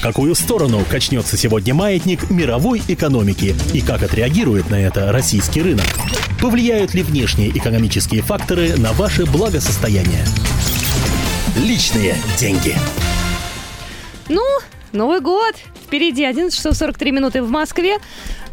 В какую сторону качнется сегодня маятник мировой экономики и как отреагирует на это российский рынок? Повлияют ли внешние экономические факторы на ваше благосостояние? Личные деньги. Ну, Новый год. Впереди 11 часов 43 минуты в Москве.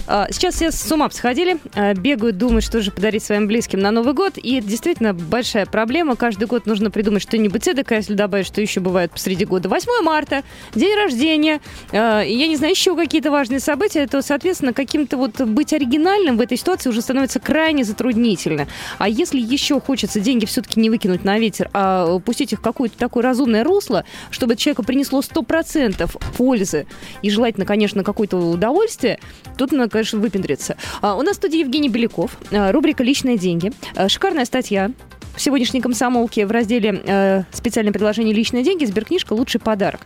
А, сейчас все с ума сходили, а, бегают, думают, что же подарить своим близким на Новый год. И это действительно большая проблема. Каждый год нужно придумать что-нибудь эдакое, если добавить, что еще бывает посреди года. 8 марта, день рождения, а, я не знаю, еще какие-то важные события, то, соответственно, каким-то вот быть оригинальным в этой ситуации уже становится крайне затруднительно. А если еще хочется деньги все-таки не выкинуть на ветер, а пустить их в какое-то такое разумное русло, чтобы человеку принесло 100% пользы и желательно, конечно, какое-то удовольствие, тут, конечно, выпендриться. А, у нас в студии Евгений Беляков, а, рубрика «Личные деньги». А, шикарная статья в сегодняшней комсомолке в разделе э, «Специальное предложение «Личные деньги» сберкнижка «Лучший подарок».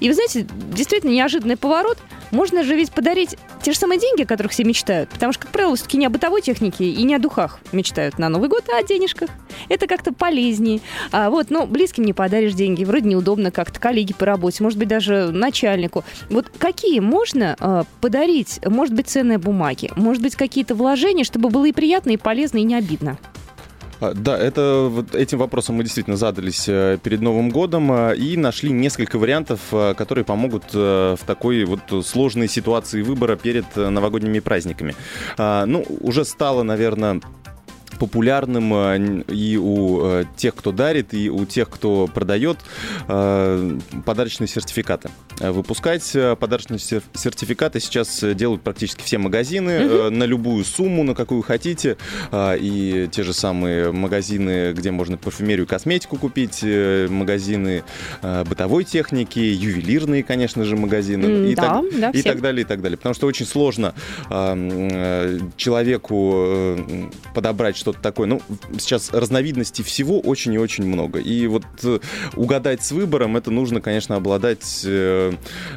И вы знаете, действительно неожиданный поворот. Можно же ведь подарить те же самые деньги, о которых все мечтают. Потому что, как правило, все-таки не о бытовой технике и не о духах мечтают на Новый год, а о денежках. Это как-то полезнее. А вот, ну, близким не подаришь деньги. Вроде неудобно как-то, коллеге по работе, может быть, даже начальнику. Вот какие можно э, подарить? Может быть, ценные бумаги? Может быть, какие-то вложения, чтобы было и приятно, и полезно, и не обидно? А, да, это вот этим вопросом мы действительно задались э, перед Новым годом э, и нашли несколько вариантов, э, которые помогут в такой вот сложной ситуации выбора перед новогодними праздниками. А, ну, уже стало, наверное, популярным э, и у э, тех, кто дарит, и у тех, кто продает э, подарочные сертификаты. Выпускать подарочные сертификаты сейчас делают практически все магазины угу. на любую сумму, на какую хотите. И те же самые магазины, где можно парфюмерию, косметику купить, магазины бытовой техники, ювелирные, конечно же, магазины mm, и, да, так, да, и так далее, и так далее. Потому что очень сложно человеку подобрать что-то такое. Ну, сейчас разновидностей всего очень и очень много. И вот э, угадать с выбором, это нужно, конечно, обладать э,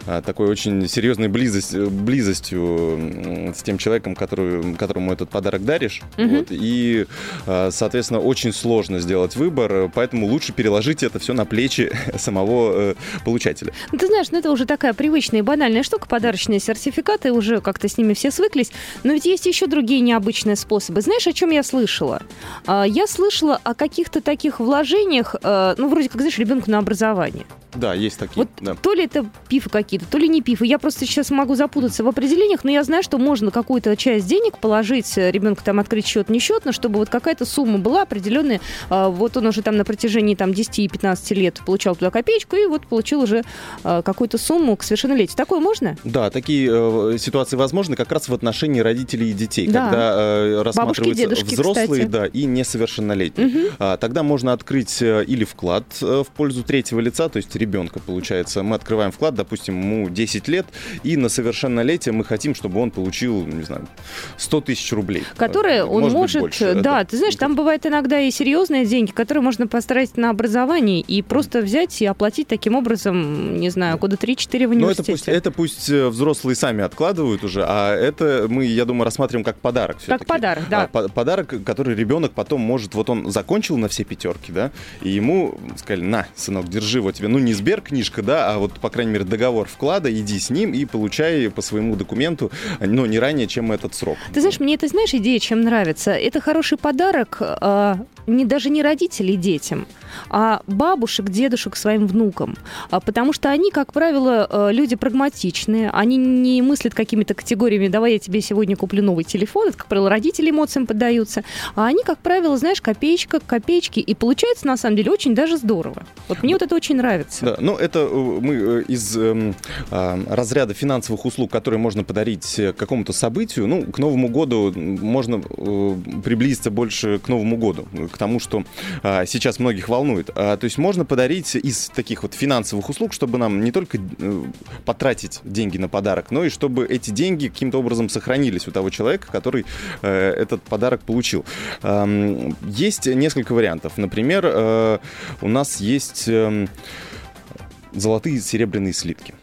а, такой очень серьезной близость, близостью с тем человеком, который, которому этот подарок даришь. Угу. Вот, и, а, соответственно, очень сложно сделать выбор, поэтому лучше переложить это все на плечи самого э, получателя. Ну, ты знаешь, ну это уже такая привычная и банальная штука, подарочные сертификаты, уже как-то с ними все свыклись. Но ведь есть еще другие необычные способы. Знаешь, о чем я слышу? Слышала. А, я слышала о каких-то таких вложениях, э, ну, вроде как, знаешь, ребенку на образование. Да, есть такие. Вот да. то ли это пифы какие-то, то ли не пифы. Я просто сейчас могу запутаться в определениях, но я знаю, что можно какую-то часть денег положить э, ребенку там открыть счет несчетно, чтобы вот какая-то сумма была определенная. А, вот он уже там на протяжении там 10-15 лет получал туда копеечку и вот получил уже какую-то сумму к совершеннолетию. Такое можно? Да, такие э, ситуации возможны как раз в отношении родителей и детей, да. когда э, рассматриваются Бабушки, взрослые кстати. да, и несовершеннолетние. Угу. А, тогда можно открыть э, или вклад э, в пользу третьего лица, то есть ребенка, получается. Мы открываем вклад, допустим, ему 10 лет, и на совершеннолетие мы хотим, чтобы он получил, не знаю, 100 тысяч рублей. Которые он может... может больше. Да, ты знаешь, там бывает иногда и серьезные деньги, которые можно постарать на образование и просто взять и оплатить таким образом, не знаю, года 3-4 в университете. Ну, это пусть, это пусть э, взрослые сами откладывают уже, а это мы, я думаю, рассматриваем как подарок. Как подарок, да. А, подарок, который ребенок потом может, вот он закончил на все пятерки, да, и ему сказали, на, сынок, держи, вот тебе, ну, не Сберкнижка, да, а вот, по крайней мере, договор вклада, иди с ним и получай по своему документу, но не ранее, чем этот срок. Ты знаешь, мне это, знаешь, идея чем нравится? Это хороший подарок а, не, даже не родителей детям, а бабушек, дедушек своим внукам. А, потому что они, как правило, э, люди прагматичные, они не мыслят какими-то категориями, давай я тебе сегодня куплю новый телефон, это, как правило, родители эмоциям поддаются, а они, как правило, знаешь, копеечка, копеечки, и получается, на самом деле, очень даже здорово. Вот мне вот это очень нравится. Да, ну это э, мы э, из э, разряда финансовых услуг, которые можно подарить какому-то событию, ну, к Новому году можно э, приблизиться больше к Новому году, к тому, что э, сейчас многих волнует волнует. А, то есть можно подарить из таких вот финансовых услуг, чтобы нам не только э, потратить деньги на подарок, но и чтобы эти деньги каким-то образом сохранились у того человека, который э, этот подарок получил. Есть несколько вариантов. Например, э, у нас есть э, золотые серебряные слитки.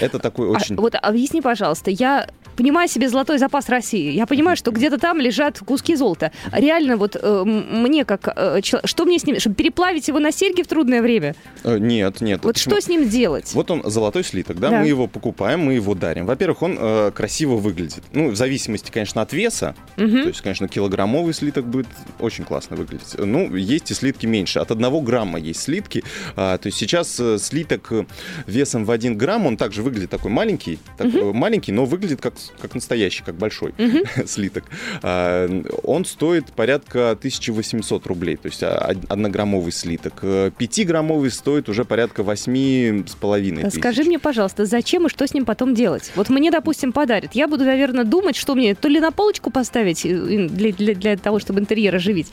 Это такой а очень... А, вот объясни, пожалуйста, я понимаю себе золотой запас России. Я понимаю, что где-то там лежат куски золота. Реально, вот э, мне как... Э, что мне с ним... Чтобы переплавить его на серьги в трудное время? Э, нет, нет. Вот что с ним делать? Вот он, золотой слиток, да? да. Мы его покупаем, мы его дарим. Во-первых, он э, красиво выглядит. Ну, в зависимости, конечно, от веса. Угу. То есть, конечно, килограммовый слиток будет очень классно выглядеть. Ну, есть и слитки меньше. От одного грамма есть слитки. А, то есть сейчас э, слиток весом в один грамм, он также выглядит такой маленький, такой, угу. маленький, но выглядит как, как настоящий, как большой угу. слиток. А, он стоит порядка 1800 рублей, то есть а, однограммовый слиток. Пятиграммовый стоит уже порядка восьми с половиной тысяч. Скажи мне, пожалуйста, зачем и что с ним потом делать? Вот мне, допустим, подарят. Я буду, наверное, думать, что мне то ли на полочку поставить для, для, для того, чтобы интерьер оживить.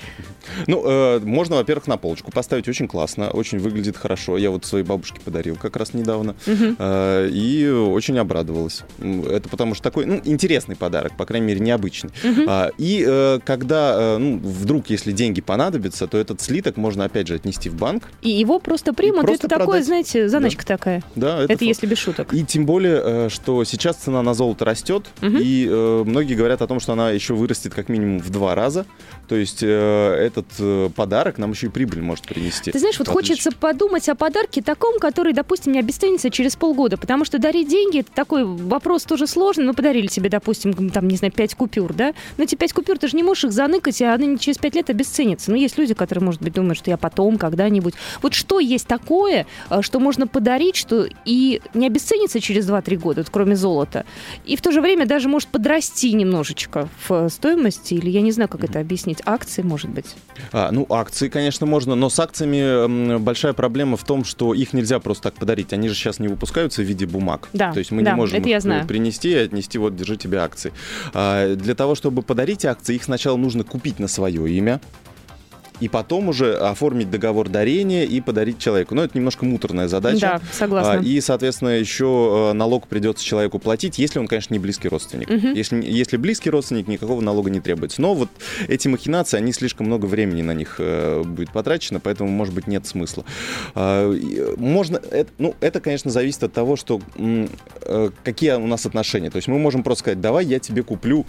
Ну, э, можно, во-первых, на полочку поставить. Очень классно, очень выглядит хорошо. Я вот своей бабушке подарил как раз недавно. Угу. Э, и очень обрадовалась. Это потому что такой, ну, интересный подарок, по крайней мере, необычный. Угу. А, и э, когда, э, ну, вдруг, если деньги понадобятся, то этот слиток можно, опять же, отнести в банк. И его просто примут. Просто это продать. такое, знаете, заначка да. такая. Да, это, это если без шуток. И тем более, э, что сейчас цена на золото растет, угу. и э, многие говорят о том, что она еще вырастет как минимум в два раза. То есть э, этот э, подарок нам еще и прибыль может принести. Ты знаешь, вот хочется подумать о подарке таком, который, допустим, не обесценится через полгода, потому что дарить деньги, это такой вопрос тоже сложный. Мы подарили себе, допустим, там, не знаю, 5 купюр, да? Но эти 5 купюр, ты же не можешь их заныкать, а они через 5 лет обесценятся. Но есть люди, которые, может быть, думают, что я потом, когда-нибудь. Вот что есть такое, э, что можно подарить, что и не обесценится через 2-3 года, вот, кроме золота, и в то же время даже может подрасти немножечко в стоимости, или я не знаю, как это объяснить, акции, может быть? А, ну, акции, конечно, можно, но с акциями большая проблема в том, что их нельзя просто так подарить. Они же сейчас не выпускаются в виде бумаг. Да, То есть мы да, не можем их я знаю. принести и отнести, вот, держи тебе акции. А, для того, чтобы подарить акции, их сначала нужно купить на свое имя и потом уже оформить договор дарения и подарить человеку. Но это немножко муторная задача. Да, согласна. А, и, соответственно, еще э, налог придется человеку платить, если он, конечно, не близкий родственник. Угу. Если, если близкий родственник, никакого налога не требуется. Но вот эти махинации, они слишком много времени на них э, будет потрачено, поэтому, может быть, нет смысла. А, можно, это, ну, это, конечно, зависит от того, что э, какие у нас отношения. То есть мы можем просто сказать, давай я тебе куплю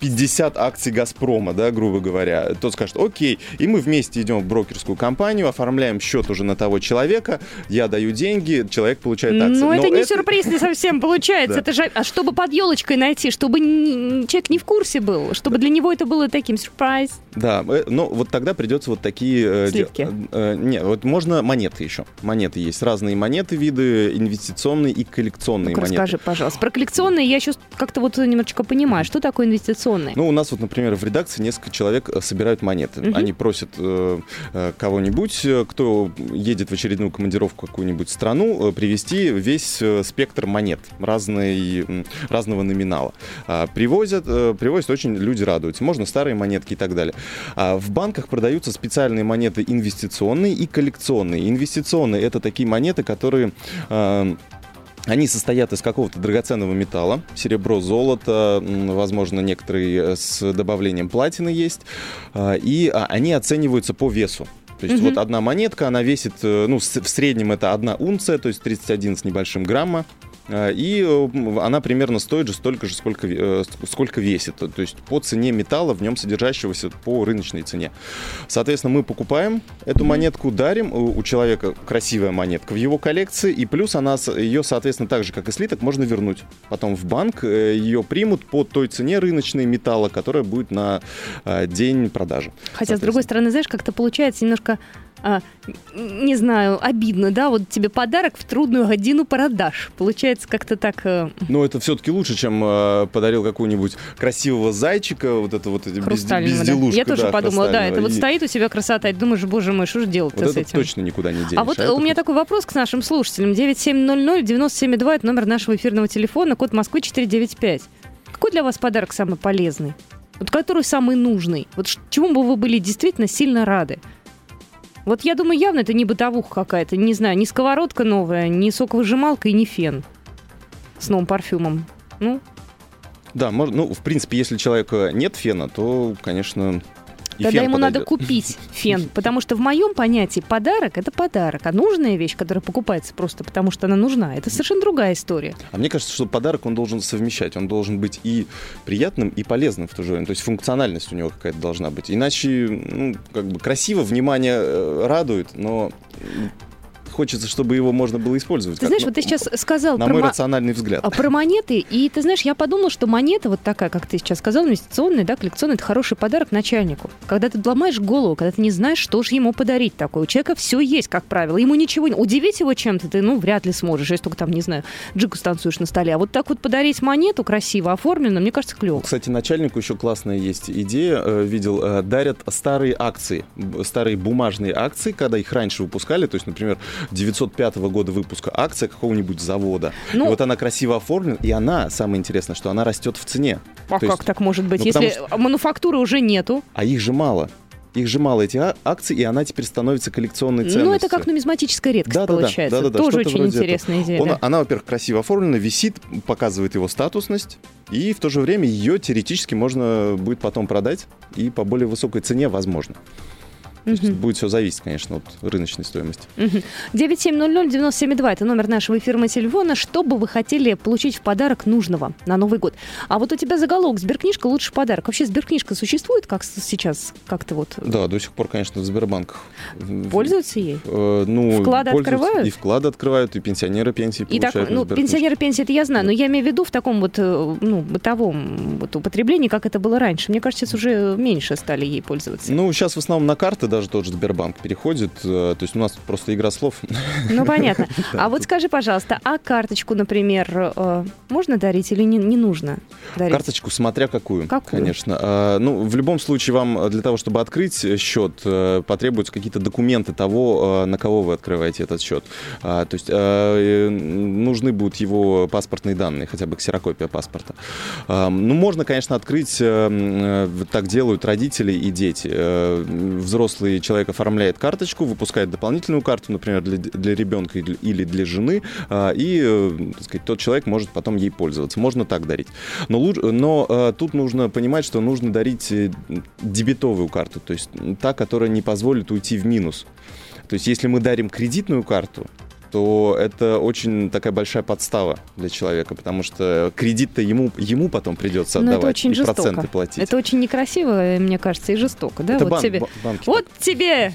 50 акций «Газпрома», да, грубо говоря. Тот скажет, окей, и мы вместе идем в брокерскую компанию, оформляем счет уже на того человека, я даю деньги, человек получает акции. Ну, это не это... сюрприз не совсем получается. Это же, а чтобы под елочкой найти, чтобы человек не в курсе был, чтобы для него это было таким сюрприз. Да, э, но вот тогда придется вот такие... Э, Сливки. Э, нет, вот можно монеты еще. Монеты есть. Разные монеты, виды, инвестиционные и коллекционные ну монеты. Расскажи, пожалуйста. Про коллекционные я еще как-то вот немножечко понимаю. Что такое инвестиционные? Ну, у нас вот, например, в редакции несколько человек собирают монеты. Угу. Они просят э, кого-нибудь, кто едет в очередную командировку в какую-нибудь страну, привезти весь спектр монет разной, разного номинала. А, привозят, привозят, очень люди радуются. Можно старые монетки и так далее. А в банках продаются специальные монеты инвестиционные и коллекционные. Инвестиционные это такие монеты, которые а, они состоят из какого-то драгоценного металла, серебро, золото, возможно, некоторые с добавлением платины есть, а, и они оцениваются по весу. То есть угу. вот одна монетка, она весит, э, ну, в среднем это одна унция, то есть 31 с небольшим грамма. А, и э, она примерно стоит же столько же, сколько, э, сколько весит. То есть по цене металла, в нем содержащегося по рыночной цене. Соответственно, мы покупаем эту монетку, дарим. У человека красивая монетка в его коллекции, и плюс она, ее, соответственно, так же, как и слиток, можно вернуть. Потом в банк э, ее примут по той цене рыночной металла, которая будет на день продажи. Хотя, с другой стороны, знаешь, как-то получается немножко а, не знаю, обидно, да, вот тебе подарок в трудную годину продаж. Получается как-то так... Э... Ну, это все-таки лучше, чем э, подарил какую-нибудь красивого зайчика, вот это вот эти безделушка. Да. Я тоже да, подумала, да, это и... вот стоит у себя красота, и думаешь, боже мой, что же делать-то вот с этим? точно никуда не денешь. А вот а у меня такой вопрос к нашим слушателям. 9700-972, это номер нашего эфирного телефона, код Москвы 495. Какой для вас подарок самый полезный? Вот который самый нужный? Вот чему бы вы были действительно сильно рады? Вот я думаю, явно это не бытовуха какая-то. Не знаю, не сковородка новая, не соковыжималка и не фен с новым парфюмом. Ну, да, можно, ну, в принципе, если человека нет фена, то, конечно, И Тогда ему надо подойдет. купить фен, потому что в моем понятии подарок это подарок, а нужная вещь, которая покупается просто потому, что она нужна, это совершенно другая история. А мне кажется, что подарок он должен совмещать. Он должен быть и приятным, и полезным в то же время. То есть функциональность у него какая-то должна быть. Иначе, ну, как бы красиво, внимание э, радует, но хочется, чтобы его можно было использовать. Ты как, знаешь, ну, вот ты сейчас сказал На про, мой мо- рациональный взгляд. а, про монеты, и ты знаешь, я подумала, что монета вот такая, как ты сейчас сказал, инвестиционная, да, коллекционная, это хороший подарок начальнику. Когда ты ломаешь голову, когда ты не знаешь, что же ему подарить такое. У человека все есть, как правило, ему ничего не... Удивить его чем-то ты, ну, вряд ли сможешь, если только там, не знаю, джику станцуешь на столе. А вот так вот подарить монету красиво оформленную, мне кажется, клево. Кстати, начальнику еще классная есть идея. э, Видел, э, дарят старые акции, старые бумажные акции, когда их раньше выпускали. То есть, например, 905 года выпуска акция какого-нибудь завода. Ну- и вот она красиво оформлена, и она, самое интересное, что она растет в цене. А То как есть- так может быть? ну, если потому мануфактуры уже нету, А их же мало. Их же мало, эти а- акции, и она теперь становится коллекционной ценностью. ну, это как нумизматическая редкость Да-да-да, получается. да-да-да, Тоже что-то очень вроде интересная идея. Он- да. Она, во-первых, красиво оформлена, висит, показывает его статусность, и в то же время ее теоретически можно будет потом продать и по более высокой цене, возможно. Мгм. будет все зависеть, конечно, от рыночной стоимости. Мгм. 9700-972 это номер нашего эфирного телефона. Что бы вы хотели получить в подарок нужного на Новый год? А вот у тебя заголовок «Сберкнижка – лучший подарок». Вообще Сберкнижка существует как сейчас? Как-то вот Да, до сих пор, конечно, в Сбербанках. пользуются ей? э, ну, Вклады открывают? И вклады открывают, и пенсионеры пенсии И так, получают. на ну, пенсионеры пенсии это я знаю, но я имею в виду в таком вот, э, ну, бытовом вот употреблении, как это было раньше. Мне кажется, сейчас уже меньше стали ей пользоваться. Ну, сейчас в основном на карты даже тот же Сбербанк переходит. э, То есть у нас просто игра слов. Ну, понятно. А вот скажи, пожалуйста, а карточку, например, э, можно дарить или не, не нужно дарить? Карточку, смотря какую, Какую? конечно. А, ну, в любом случае, вам э, для того, чтобы открыть счет, потребуются какие-то документы того, на кого вы открываете этот счет. А, то есть нужны будут его паспортные данные, хотя бы ксерокопия паспорта. А, ну, можно, конечно, открыть, так делают родители и дети. Э, Взрослый человек оформляет карточку, выпускает дополнительную карту, например, для, для ребенка или- для жены, а, и, э, так сказать, тот человек может потом ей пользоваться. Можно так дарить. Но, но э, тут нужно понимать, что нужно дарить э, дебетовую карту, то есть та, которая не позволит уйти в минус. То есть если мы дарим кредитную карту, то это очень такая большая подстава для человека, потому что кредит-то ему, ему потом придется Ну, это отдавать очень и жестоко. проценты платить. Это очень некрасиво, мне кажется, и жестоко, да? Это вот бан- тебе. ба- банки Вот тебе!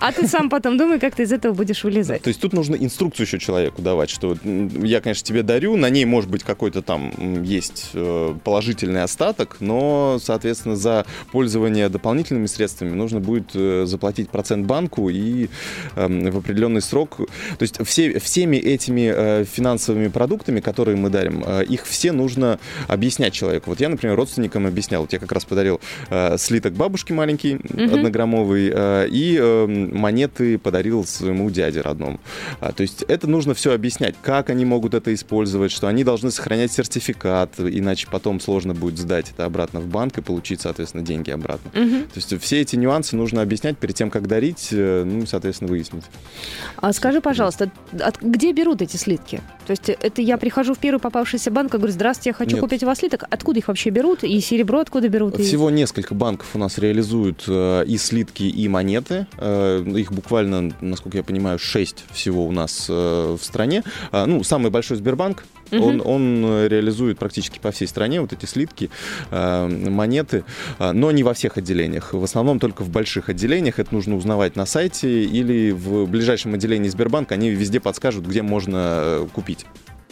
А ты сам потом думай, как ты из этого будешь вылезать. То есть тут нужно инструкцию еще человеку давать, что я, конечно, тебе дарю, на ней может быть какой-то там есть э, положительный остаток, но, соответственно, за пользование дополнительными средствами нужно будет э, заплатить процент банку и эм, в определенный срок. То есть все, всеми этими э, финансовыми продуктами, которые мы дарим, э, их все нужно объяснять человеку. Вот я, например, родственникам объяснял. Вот я как раз подарил э, слиток бабушки маленький, Мгм. однограммовый, э, и э, монеты подарил своему дяде родному. А, то есть это нужно все объяснять, как они могут это использовать, что они должны сохранять сертификат, иначе потом сложно будет сдать это обратно в банк и получить, соответственно, деньги обратно. Мгм. То есть все эти нюансы нужно объяснять перед тем, как дарить, э, ну, и, соответственно, выяснить. А скажи, пожалуйста, от- где берут эти слитки? То есть это я прихожу в первый попавшийся банк и говорю, здравствуйте, я хочу Нет. купить у вас слиток. Откуда их вообще берут? И серебро откуда берут? И- Всего несколько банков у нас реализуют э, и слитки, и монеты. Э, их буквально, насколько я понимаю, 6 всего у нас э, в стране. А, ну, самый большой Сбербанк, Мгм. он, он э, реализует практически по всей стране вот эти слитки, э, монеты, а, но не во всех отделениях. В основном только в больших отделениях. Это нужно узнавать на сайте или в ближайшем отделении Сбербанка. Они везде подскажут, где можно э, купить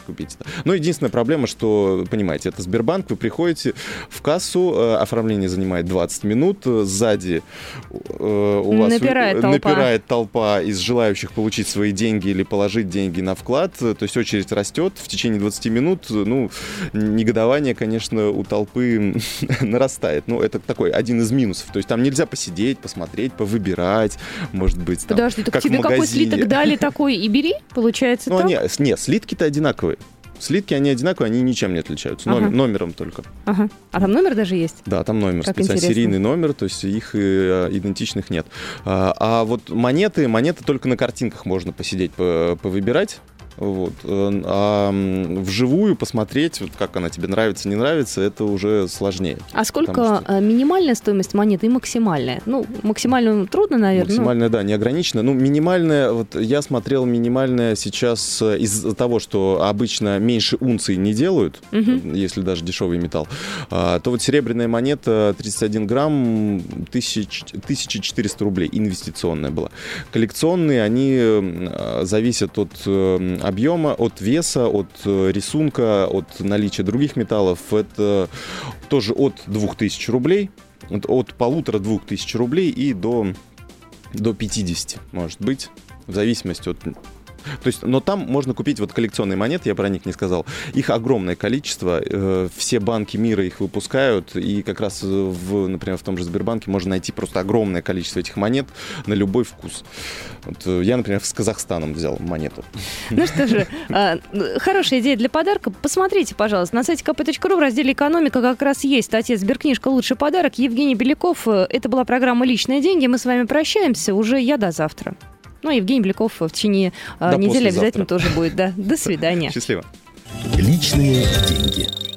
купить. Но единственная проблема, что, понимаете, это Сбербанк, вы приходите в кассу, э, оформление занимает 20 минут, э, сзади э, у вас Напирает толпа. напирает толпа из желающих получить свои деньги или положить деньги на вклад, то есть очередь растет в течение 20 минут, ну, негодование, конечно, у толпы нарастает. Ну, это такой один из минусов, то есть там нельзя посидеть, посмотреть, повыбирать, может быть, там, Подожди, так как тебе какой слиток дали, такой и бери? Получается Ну, так? с- нет, слитки-то одинаковые. Слитки, они одинаковые, они ничем не отличаются. Номер- Ага. номером только. Ага. А там номер даже есть? Да, там номер, Как специально интересно. серийный номер, то есть их э, идентичных нет. А, а вот монеты, монеты только на картинках можно посидеть, по- повыбирать. Вот. Э, а вживую посмотреть, вот как она тебе нравится, не нравится, это уже сложнее. А сколько что... минимальная стоимость монеты и максимальная? Ну, максимальную трудно, наверное. Максимальная, да, не ограничена. Ну, минимальная, вот я смотрел минимальная сейчас из-за того, что обычно меньше унции не делают, угу. если даже дешевый металл, а, то вот серебряная монета 31 грамм 1400 рублей инвестиционная была. Коллекционные, они зависят от объема, от веса, от э, рисунка, от наличия других металлов. Это тоже от 2000 рублей, от полутора-двух тысяч рублей и до, до 50, может быть, в зависимости от то есть, но там можно купить вот коллекционные монеты, я про них не сказал. Их огромное количество, э, все банки мира их выпускают, и как раз, в, например, в том же Сбербанке можно найти просто огромное количество этих монет на любой вкус. Вот, э, я, например, с Казахстаном взял монету. Ну что же, а, хорошая идея для подарка. Посмотрите, пожалуйста, на сайте kp.ru в разделе «Экономика» как раз есть статья «Сберкнижка. Лучший подарок». Евгений Беляков. Э, это была программа «Личные деньги». Мы с вами прощаемся. Уже я до завтра. Ну, Евгений Бляков в течение а, недели обязательно тоже будет. Да. До свидания. Счастливо. Личные деньги.